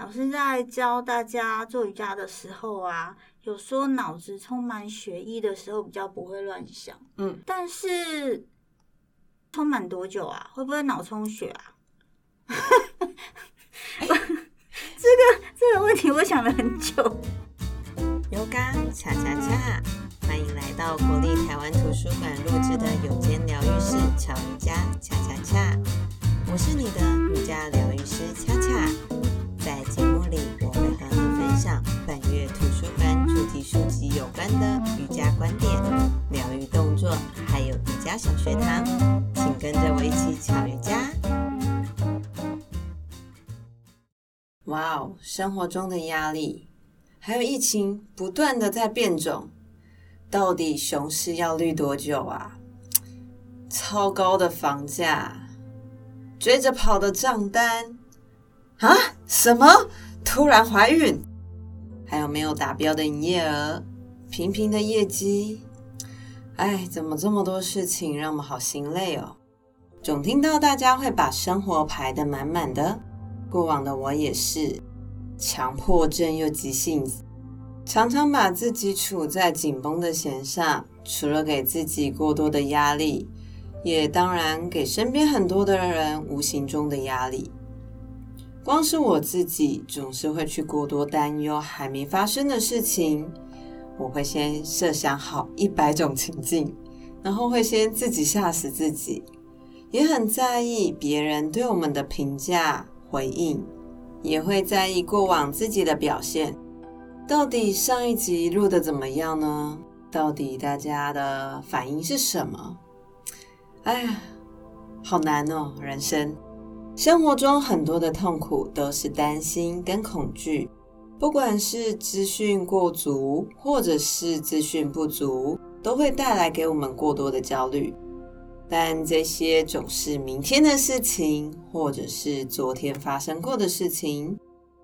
老师在教大家做瑜伽的时候啊，有说脑子充满血液的时候比较不会乱想。嗯，但是充满多久啊？会不会脑充血啊？这个这个问题我想了很久。瑜伽恰恰恰，欢迎来到国立台湾图书馆录制的有间疗愈室巧瑜伽恰恰恰。我是你的瑜伽疗愈师恰恰。在节目里，我会和你分享本月图书馆主题书籍有关的瑜伽观点、疗愈动作，还有瑜伽小学堂，请跟着我一起巧瑜伽。哇哦，生活中的压力，还有疫情不断的在变种，到底熊市要绿多久啊？超高的房价，追着跑的账单。啊？什么？突然怀孕？还有没有达标的营业额？平平的业绩？哎，怎么这么多事情让我们好心累哦？总听到大家会把生活排得满满的，过往的我也是，强迫症又急性子，常常把自己处在紧绷的弦上，除了给自己过多的压力，也当然给身边很多的人无形中的压力。光是我自己，总是会去过多担忧还没发生的事情。我会先设想好一百种情境，然后会先自己吓死自己，也很在意别人对我们的评价回应，也会在意过往自己的表现。到底上一集录的怎么样呢？到底大家的反应是什么？哎呀，好难哦，人生。生活中很多的痛苦都是担心跟恐惧，不管是资讯过足，或者是资讯不足，都会带来给我们过多的焦虑。但这些总是明天的事情，或者是昨天发生过的事情，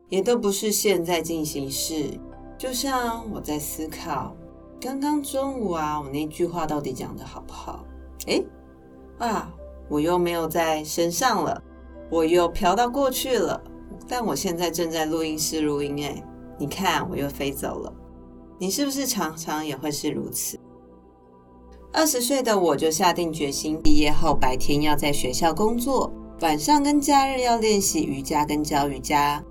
也都不是现在进行式。就像我在思考，刚刚中午啊，我那句话到底讲的好不好？诶，啊，我又没有在身上了。我又飘到过去了，但我现在正在录音室录音。哎，你看，我又飞走了。你是不是常常也会是如此？二十岁的我就下定决心，毕业后白天要在学校工作，晚上跟假日要练习瑜伽跟教瑜伽。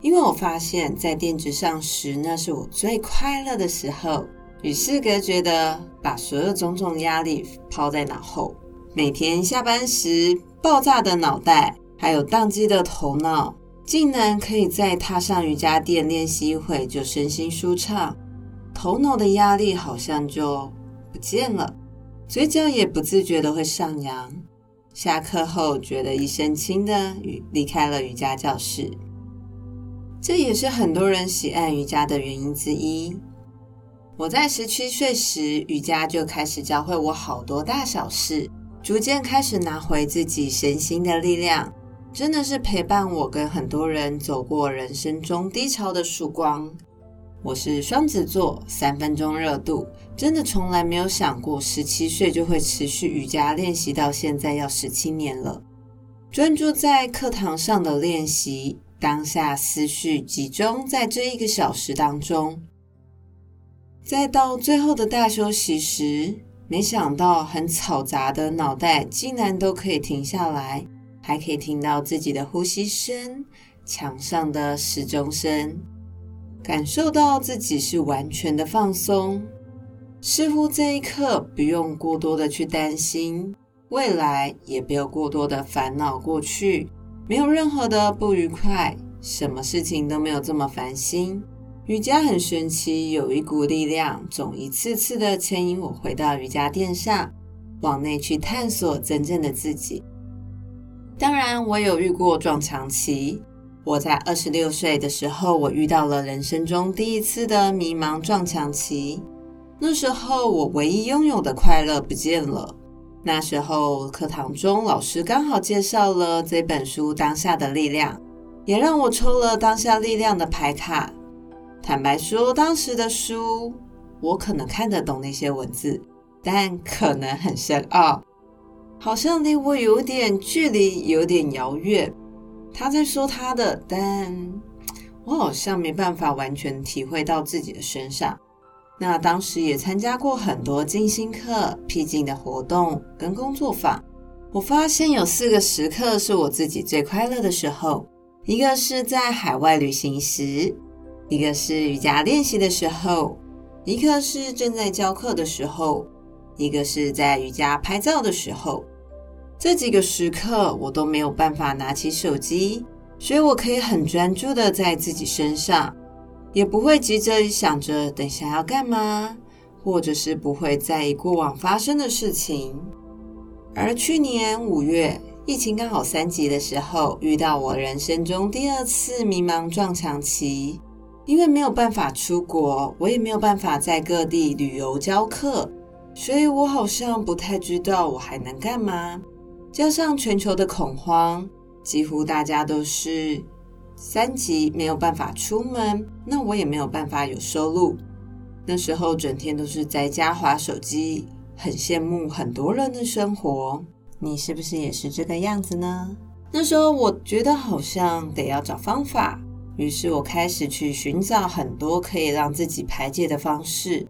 因为我发现，在垫子上时，那是我最快乐的时候。与世隔绝的，把所有种种压力抛在脑后。每天下班时，爆炸的脑袋。还有宕机的头脑，竟然可以在踏上瑜伽垫练习一会就身心舒畅，头脑的压力好像就不见了，嘴角也不自觉的会上扬。下课后觉得一身轻的离开了瑜伽教室，这也是很多人喜爱瑜伽的原因之一。我在十七岁时，瑜伽就开始教会我好多大小事，逐渐开始拿回自己身心的力量。真的是陪伴我跟很多人走过人生中低潮的曙光。我是双子座，三分钟热度，真的从来没有想过十七岁就会持续瑜伽练习到现在要十七年了。专注在课堂上的练习，当下思绪集中在这一个小时当中，再到最后的大休息时，没想到很嘈杂的脑袋竟然都可以停下来。还可以听到自己的呼吸声、墙上的时钟声，感受到自己是完全的放松，似乎这一刻不用过多的去担心未来，也不用过多的烦恼过去，没有任何的不愉快，什么事情都没有这么烦心。瑜伽很神奇，有一股力量，总一次次的牵引我回到瑜伽垫上，往内去探索真正的自己。当然，我有遇过撞墙期。我在二十六岁的时候，我遇到了人生中第一次的迷茫撞墙期。那时候，我唯一拥有的快乐不见了。那时候，课堂中老师刚好介绍了这本书《当下的力量》，也让我抽了《当下力量》的牌卡。坦白说，当时的书我可能看得懂那些文字，但可能很深奥。好像离我有点距离，有点遥远。他在说他的，但 我好像没办法完全体会到自己的身上。那当时也参加过很多静心课、僻静的活动跟工作坊。我发现有四个时刻是我自己最快乐的时候：一个是在海外旅行时，一个是瑜伽练习的时候，一个是正在教课的时候，一个是在瑜伽拍照的时候。这几个时刻我都没有办法拿起手机，所以我可以很专注的在自己身上，也不会急着想着等下要干嘛，或者是不会在意过往发生的事情。而去年五月，疫情刚好三级的时候，遇到我人生中第二次迷茫撞墙期，因为没有办法出国，我也没有办法在各地旅游教课，所以我好像不太知道我还能干嘛。加上全球的恐慌，几乎大家都是三级，没有办法出门，那我也没有办法有收入。那时候整天都是在家划手机，很羡慕很多人的生活。你是不是也是这个样子呢？那时候我觉得好像得要找方法，于是我开始去寻找很多可以让自己排解的方式。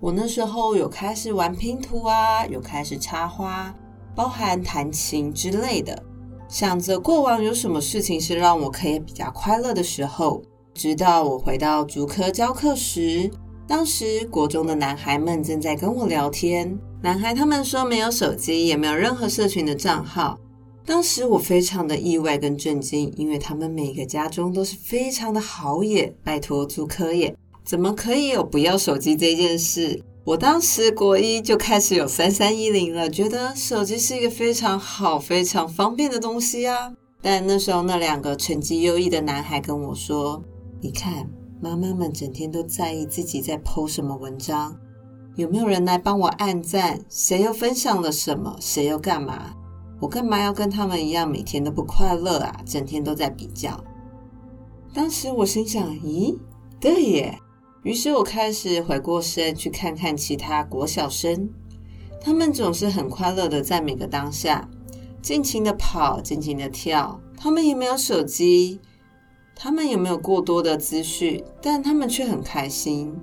我那时候有开始玩拼图啊，有开始插花。包含弹琴之类的，想着过往有什么事情是让我可以比较快乐的时候。直到我回到竹科教课时，当时国中的男孩们正在跟我聊天。男孩他们说没有手机，也没有任何社群的账号。当时我非常的意外跟震惊，因为他们每个家中都是非常的好耶。拜托，竹科耶，怎么可以有不要手机这件事？我当时国一就开始有三三一零了，觉得手机是一个非常好、非常方便的东西啊。但那时候那两个成绩优异的男孩跟我说：“你看，妈妈们整天都在意自己在 po 什么文章，有没有人来帮我按赞，谁又分享了什么，谁又干嘛？我干嘛要跟他们一样，每天都不快乐啊？整天都在比较。”当时我心想：“咦，对耶。”于是我开始回过身去看看其他国小生，他们总是很快乐的在每个当下，尽情的跑，尽情的跳。他们也没有手机，他们也没有过多的资讯，但他们却很开心。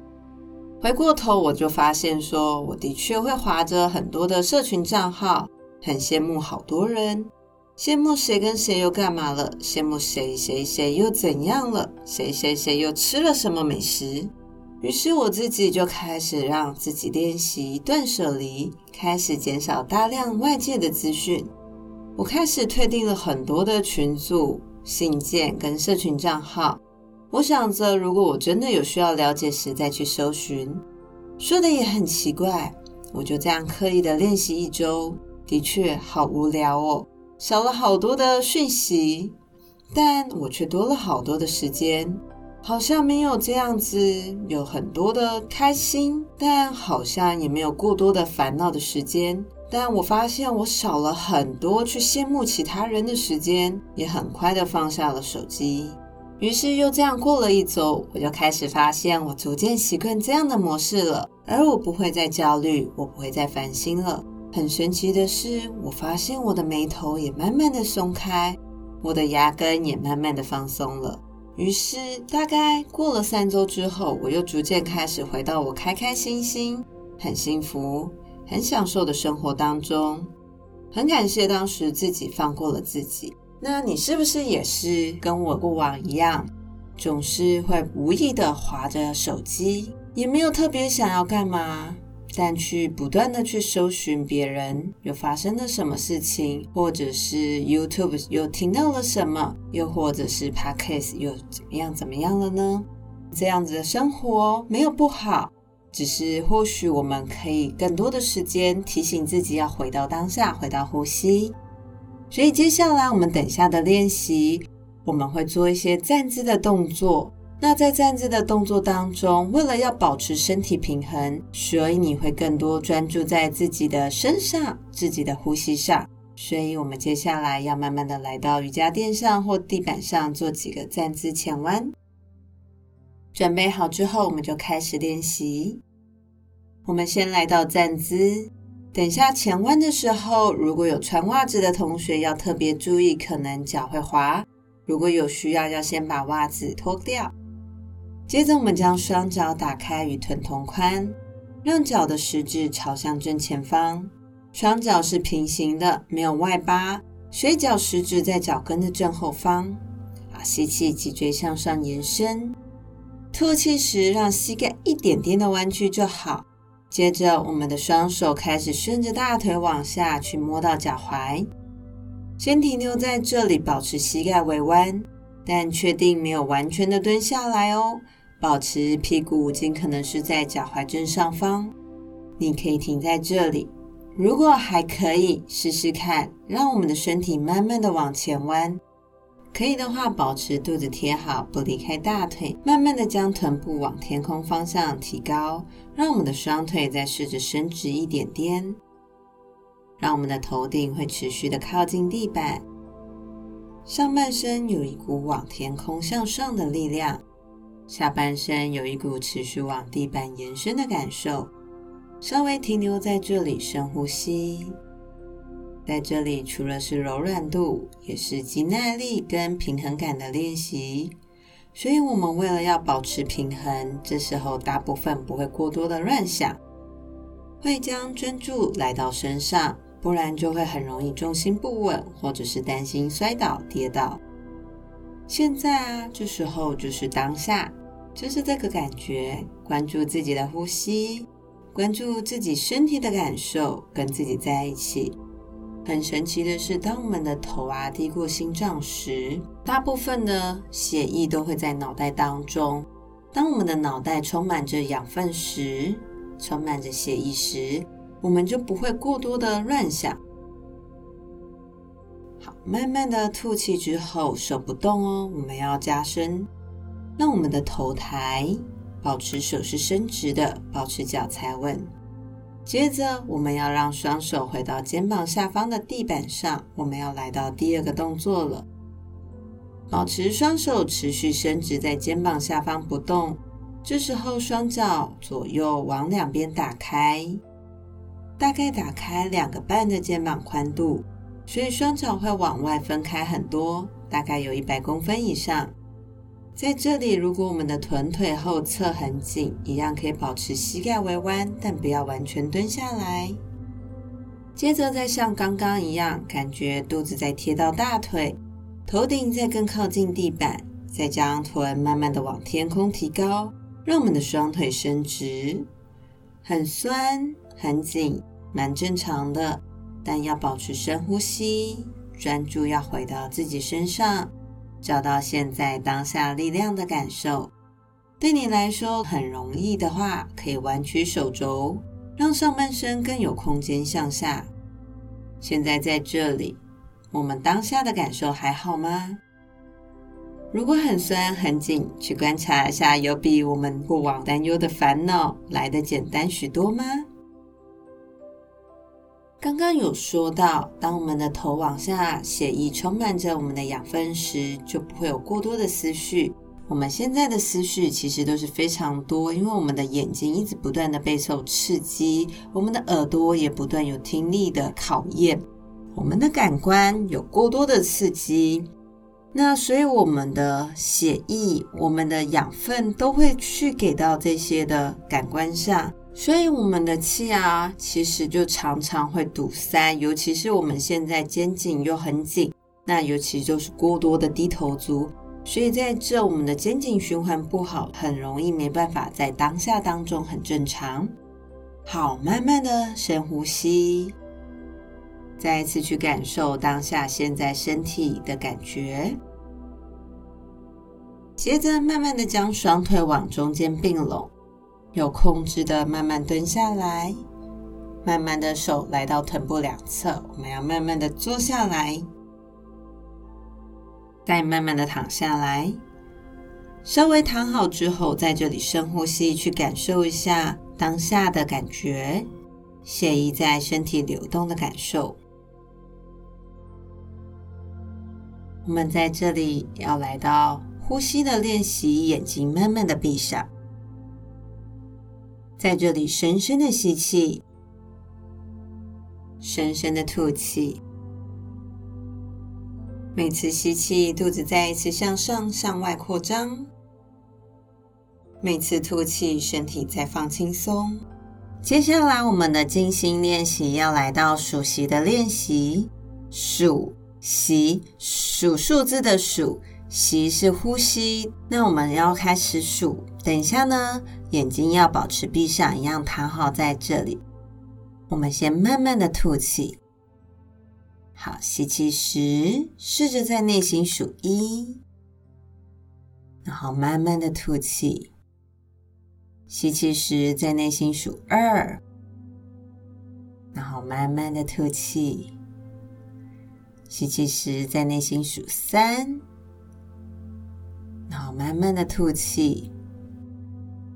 回过头我就发现说，我的确会滑着很多的社群账号，很羡慕好多人，羡慕谁跟谁又干嘛了，羡慕谁谁谁又怎样了，谁谁谁又吃了什么美食。于是我自己就开始让自己练习断舍离，开始减少大量外界的资讯。我开始退订了很多的群组、信件跟社群账号。我想着，如果我真的有需要了解时再去搜寻。说的也很奇怪，我就这样刻意的练习一周，的确好无聊哦，少了好多的讯息，但我却多了好多的时间。好像没有这样子，有很多的开心，但好像也没有过多的烦恼的时间。但我发现我少了很多去羡慕其他人的时间，也很快的放下了手机。于是又这样过了一周，我就开始发现我逐渐习惯这样的模式了，而我不会再焦虑，我不会再烦心了。很神奇的是，我发现我的眉头也慢慢的松开，我的牙根也慢慢的放松了。于是，大概过了三周之后，我又逐渐开始回到我开开心心、很幸福、很享受的生活当中。很感谢当时自己放过了自己。那你是不是也是跟我过往一样，总是会无意的滑着手机，也没有特别想要干嘛？但去不断的去搜寻别人又发生了什么事情，或者是 YouTube 又听到了什么，又或者是 Podcast 又怎么样怎么样了呢？这样子的生活没有不好，只是或许我们可以更多的时间提醒自己要回到当下，回到呼吸。所以接下来我们等下的练习，我们会做一些站姿的动作。那在站姿的动作当中，为了要保持身体平衡，所以你会更多专注在自己的身上、自己的呼吸上。所以，我们接下来要慢慢的来到瑜伽垫上或地板上做几个站姿前弯。准备好之后，我们就开始练习。我们先来到站姿，等下前弯的时候，如果有穿袜子的同学要特别注意，可能脚会滑。如果有需要，要先把袜子脱掉。接着，我们将双脚打开与臀同宽，让脚的食指朝向正前方，双脚是平行的，没有外八，所以脚食指在脚跟的正后方。啊，吸气，脊椎向上延伸；吐气时，让膝盖一点点的弯曲就好。接着，我们的双手开始顺着大腿往下去摸到脚踝，先停留在这里，保持膝盖微弯，但确定没有完全的蹲下来哦。保持屁股尽可能是在脚踝正上方，你可以停在这里。如果还可以，试试看，让我们的身体慢慢的往前弯。可以的话，保持肚子贴好，不离开大腿，慢慢的将臀部往天空方向提高，让我们的双腿再试着伸直一点点，让我们的头顶会持续的靠近地板，上半身有一股往天空向上的力量。下半身有一股持续往地板延伸的感受，稍微停留在这里，深呼吸。在这里，除了是柔软度，也是肌耐力跟平衡感的练习。所以，我们为了要保持平衡，这时候大部分不会过多的乱想，会将专注来到身上，不然就会很容易重心不稳，或者是担心摔倒跌倒。现在啊，这时候就是当下。就是这个感觉，关注自己的呼吸，关注自己身体的感受，跟自己在一起。很神奇的是，当我们的头啊低过心脏时，大部分的血液都会在脑袋当中。当我们的脑袋充满着养分时，充满着血液时，我们就不会过多的乱想。好，慢慢的吐气之后，手不动哦，我们要加深。让我们的头抬，保持手是伸直的，保持脚踩稳。接着，我们要让双手回到肩膀下方的地板上。我们要来到第二个动作了。保持双手持续伸直在肩膀下方不动。这时候，双脚左右往两边打开，大概打开两个半的肩膀宽度，所以双脚会往外分开很多，大概有一百公分以上。在这里，如果我们的臀腿后侧很紧，一样可以保持膝盖微弯，但不要完全蹲下来。接着再像刚刚一样，感觉肚子在贴到大腿，头顶再更靠近地板，再将臀慢慢的往天空提高，让我们的双腿伸直。很酸，很紧，蛮正常的，但要保持深呼吸，专注要回到自己身上。找到现在当下力量的感受，对你来说很容易的话，可以弯曲手肘，让上半身更有空间向下。现在在这里，我们当下的感受还好吗？如果很酸很紧，去观察一下，有比我们过往担忧的烦恼来得简单许多吗？刚刚有说到，当我们的头往下，血液充满着我们的养分时，就不会有过多的思绪。我们现在的思绪其实都是非常多，因为我们的眼睛一直不断的备受刺激，我们的耳朵也不断有听力的考验，我们的感官有过多的刺激，那所以我们的血液、我们的养分都会去给到这些的感官上。所以我们的气啊，其实就常常会堵塞，尤其是我们现在肩颈又很紧，那尤其就是过多的低头族，所以在这我们的肩颈循环不好，很容易没办法在当下当中很正常。好，慢慢的深呼吸，再一次去感受当下现在身体的感觉，接着慢慢的将双腿往中间并拢。有控制的慢慢蹲下来，慢慢的手来到臀部两侧，我们要慢慢的坐下来，再慢慢的躺下来。稍微躺好之后，在这里深呼吸，去感受一下当下的感觉，血液在身体流动的感受。我们在这里要来到呼吸的练习，眼睛慢慢的闭上。在这里深深的吸气，深深的吐气，每次吸气，肚子再一次向上、向外扩张；每次吐气，身体再放轻松。接下来，我们的静心练习要来到数息的练习。数息，数数字的数，息是呼吸。那我们要开始数。等一下呢，眼睛要保持闭上，一样躺好在这里。我们先慢慢的吐气。好，吸气时，试着在内心数一，然后慢慢的吐气。吸气时，在内心数二，然后慢慢的吐气。吸气时，在内心数三，然后慢慢的吐气。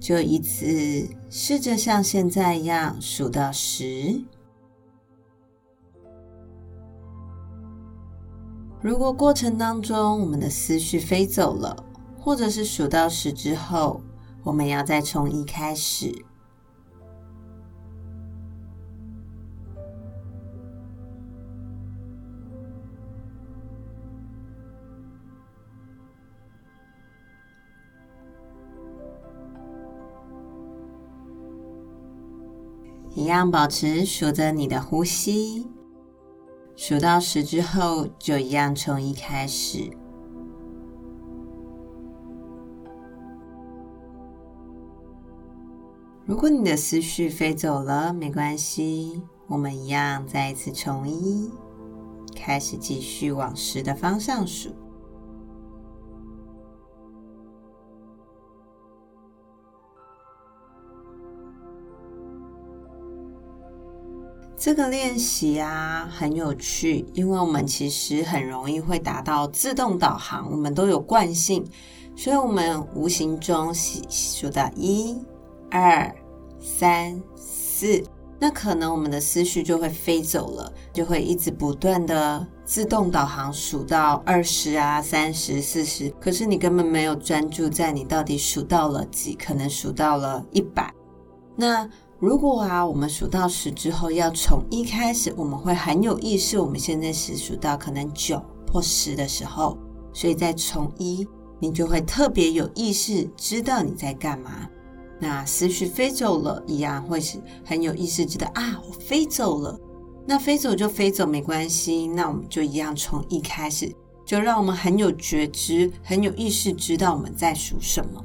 就一次试着像现在一样数到十。如果过程当中我们的思绪飞走了，或者是数到十之后，我们要再从一开始，一样保持数着你的呼吸，数到十之后，就一样从一开始。如果你的思绪飞走了，没关系，我们一样再一次从一开始，继续往十的方向数。这个练习啊，很有趣，因为我们其实很容易会达到自动导航，我们都有惯性，所以我们无形中数到一。二、三、四，那可能我们的思绪就会飞走了，就会一直不断的自动导航数到二十啊、三十、四十，可是你根本没有专注在你到底数到了几，可能数到了一百。那如果啊，我们数到十之后要从一开始，我们会很有意识，我们现在是数到可能九或十的时候，所以再从一，你就会特别有意识，知道你在干嘛。那思绪飞走了，一样会是很有意识，知道啊，我飞走了。那飞走就飞走，没关系。那我们就一样从一开始，就让我们很有觉知、很有意识，知道我们在数什么。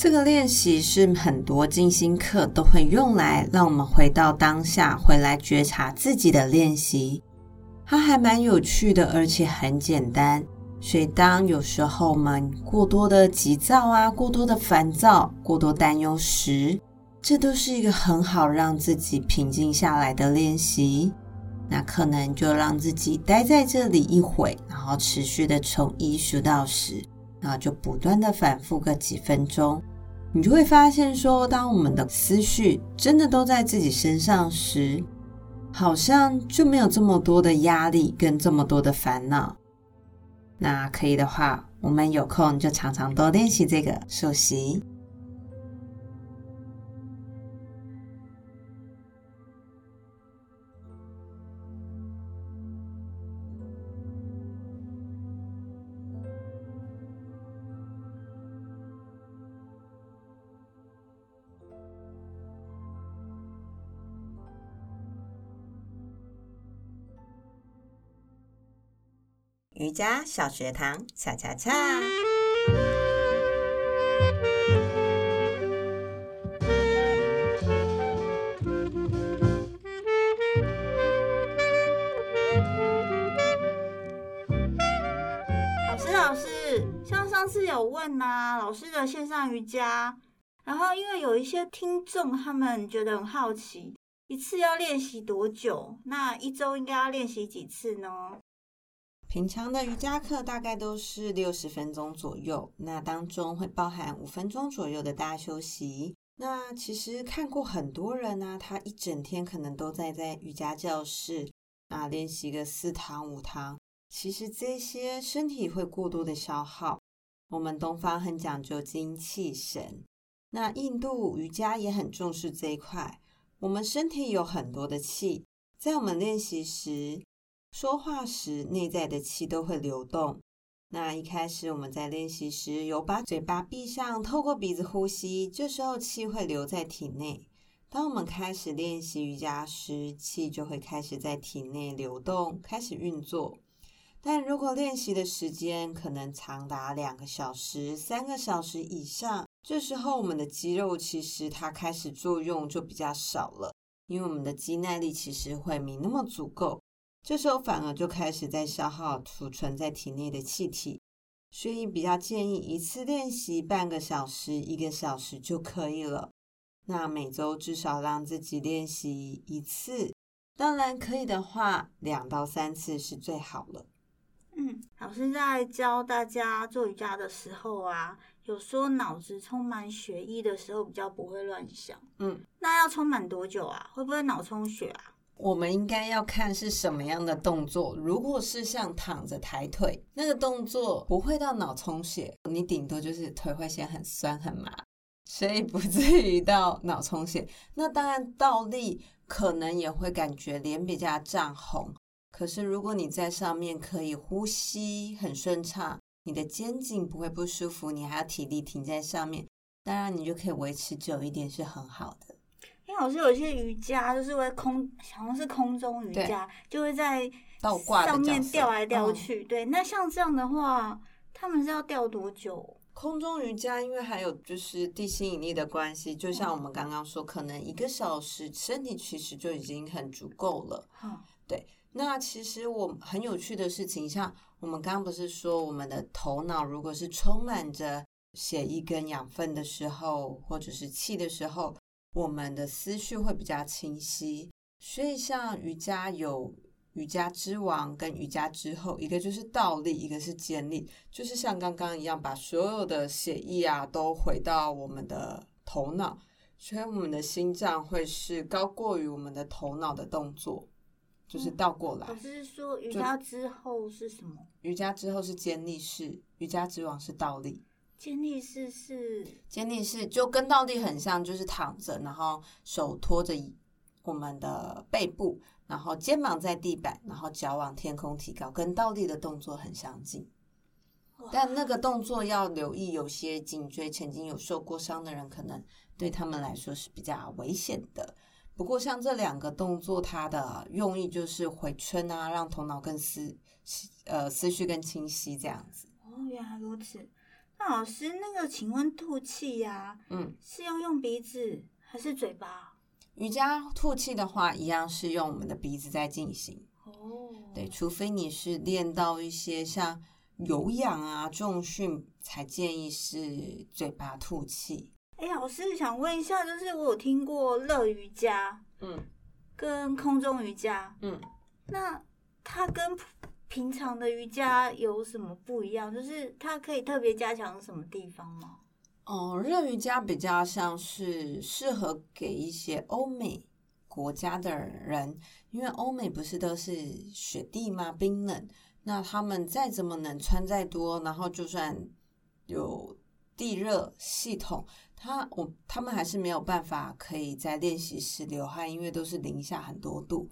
这个练习是很多静心课都会用来让我们回到当下，回来觉察自己的练习。它还蛮有趣的，而且很简单。所以，当有时候我们过多的急躁啊，过多的烦躁，过多担忧时，这都是一个很好让自己平静下来的练习。那可能就让自己待在这里一会，然后持续的从一数到十，那就不断的反复个几分钟，你就会发现说，当我们的思绪真的都在自己身上时，好像就没有这么多的压力跟这么多的烦恼。那可以的话，我们有空就常常多练习这个数息。瑜伽小学堂，恰恰恰。老师，老师，像上次有问呐、老师的线上瑜伽，然后因为有一些听众他们觉得很好奇，一次要练习多久？那一周应该要练习几次呢？平常的瑜伽课大概都是六十分钟左右，那当中会包含五分钟左右的大休息。那其实看过很多人呢、他一整天可能都在在瑜伽教室啊练习个四堂五堂，其实这些身体会过度的消耗。我们东方很讲究精气神，那印度瑜伽也很重视这一块。我们身体有很多的气，在我们练习时。说话时内在的气都会流动。那一开始我们在练习时，有把嘴巴闭上，透过鼻子呼吸，这时候气会留在体内。当我们开始练习瑜伽时，气就会开始在体内流动，开始运作。但如果练习的时间可能长达两个小时、三个小时以上，这时候我们的肌肉其实它开始作用就比较少了，因为我们的肌耐力其实会没那么足够。这时候反而就开始在消耗储存在体内的气体，所以比较建议一次练习半个小时、一个小时就可以了。那每周至少让自己练习一次，当然可以的话，两到三次是最好了。嗯，老师在教大家做瑜伽的时候啊，有说脑子充满血液的时候比较不会乱想。嗯，那要充满多久啊？会不会脑充血啊？我们应该要看是什么样的动作。如果是像躺着抬腿那个动作，不会到脑充血，你顶多就是腿会先很酸很麻，所以不至于到脑充血。那当然倒立可能也会感觉脸比较涨红，可是如果你在上面可以呼吸很顺畅，你的肩颈不会不舒服，你还有体力停在上面，当然你就可以维持久一点，是很好的。因为老师有一些瑜伽就是会空，好像是空中瑜伽，就会在倒挂上面吊来吊去。对，那像这样的话，他们是要吊多久？空中瑜伽因为还有就是地心引力的关系，就像我们刚刚说，可能一个小时身体其实就已经很足够了。嗯，对。那其实我很有趣的事情，像我们刚刚不是说，我们的头脑如果是充满着血液跟养分的时候，或者是气的时候。我们的思绪会比较清晰，所以像瑜伽有瑜伽之王跟瑜伽之后，一个就是倒立，一个是肩立，就是像刚刚一样，把所有的血液啊都回到我们的头脑，所以我们的心脏会是高过于我们的头脑的动作，就是倒过来。可是说瑜伽之后是什么？瑜伽之后是肩立式，瑜伽之王是倒立。肩立式是肩立式，就跟倒立很像，就是躺着，然后手托着我们的背部，然后肩膀在地板，然后脚往天空提高，跟倒立的动作很相近。但那个动作要留意，有些颈椎曾经有受过伤的人，可能对他们来说是比较危险的。不过像这两个动作，它的用意就是回春啊，让头脑更思呃思绪更清晰这样子。哦，原来如此。那老师，那个请问吐气呀，嗯，是要用鼻子还是嘴巴？瑜伽吐气的话，一样是用我们的鼻子在进行。哦，对，除非你是练到一些像有氧啊、重训，才建议是嘴巴吐气。哎，老师想问一下，就是我有听过乐瑜伽，嗯，跟空中瑜伽，嗯，那它跟平常的瑜伽有什么不一样？就是它可以特别加强什么地方吗？哦，热瑜伽比较像是适合给一些欧美国家的人，因为欧美不是都是雪地吗？冰冷，那他们再怎么能穿再多，然后就算有地热系统，他我他们还是没有办法可以在练习时流汗，因为都是零下很多度。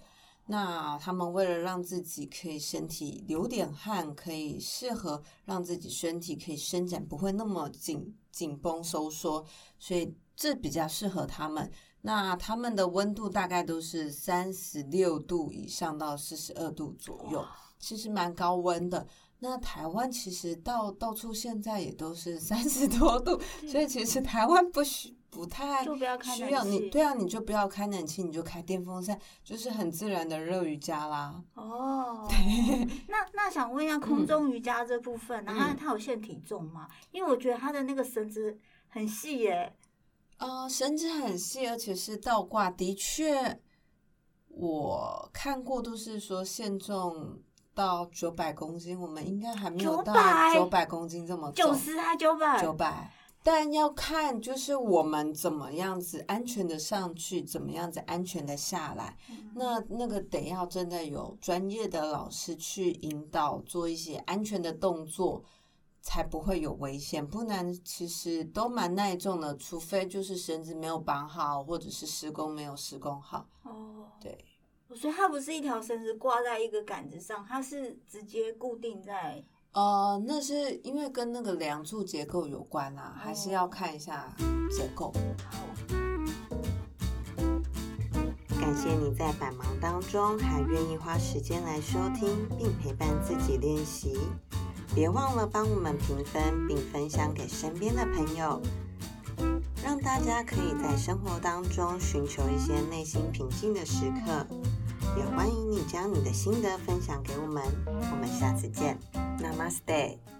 那他们为了让自己可以身体流点汗，可以适合让自己身体可以伸展，不会那么紧紧绷收缩，所以这比较适合他们。那他们的温度大概都是三十六度以上到四十二度左右，其实蛮高温的。那台湾其实到到处现在也都是三十多度，所以其实台湾不需。不太需要你，对啊，你就不要开冷气，你就开电风扇，就是很自然的热瑜伽啦。哦，那那想问一下空中瑜伽这部分，然后它有限体重吗？因为我觉得它的那个绳子很细耶。呃，绳子很细，而且是倒挂，的确，我看过都是说限重到九百公斤，我们应该还没有到九百公斤这么重，九十还九百？九百。但要看，就是我们怎么样子安全的上去，怎么样子安全的下来。嗯、那那个得要真的有专业的老师去引导，做一些安全的动作，才不会有危险。不然其实都蛮耐重的，除非就是绳子没有绑好，或者是施工没有施工好。哦，对。所以它不是一条绳子挂在一个杆子上，它是直接固定在。呃，那是因为跟那个梁柱结构有关啦，还是要看一下结构。好，感谢你在百忙当中还愿意花时间来收听并陪伴自己练习，别忘了帮我们评分并分享给身边的朋友，让大家可以在生活当中寻求一些内心平静的时刻。也欢迎你将你的心得分享给我们，我们下次见。Namaste。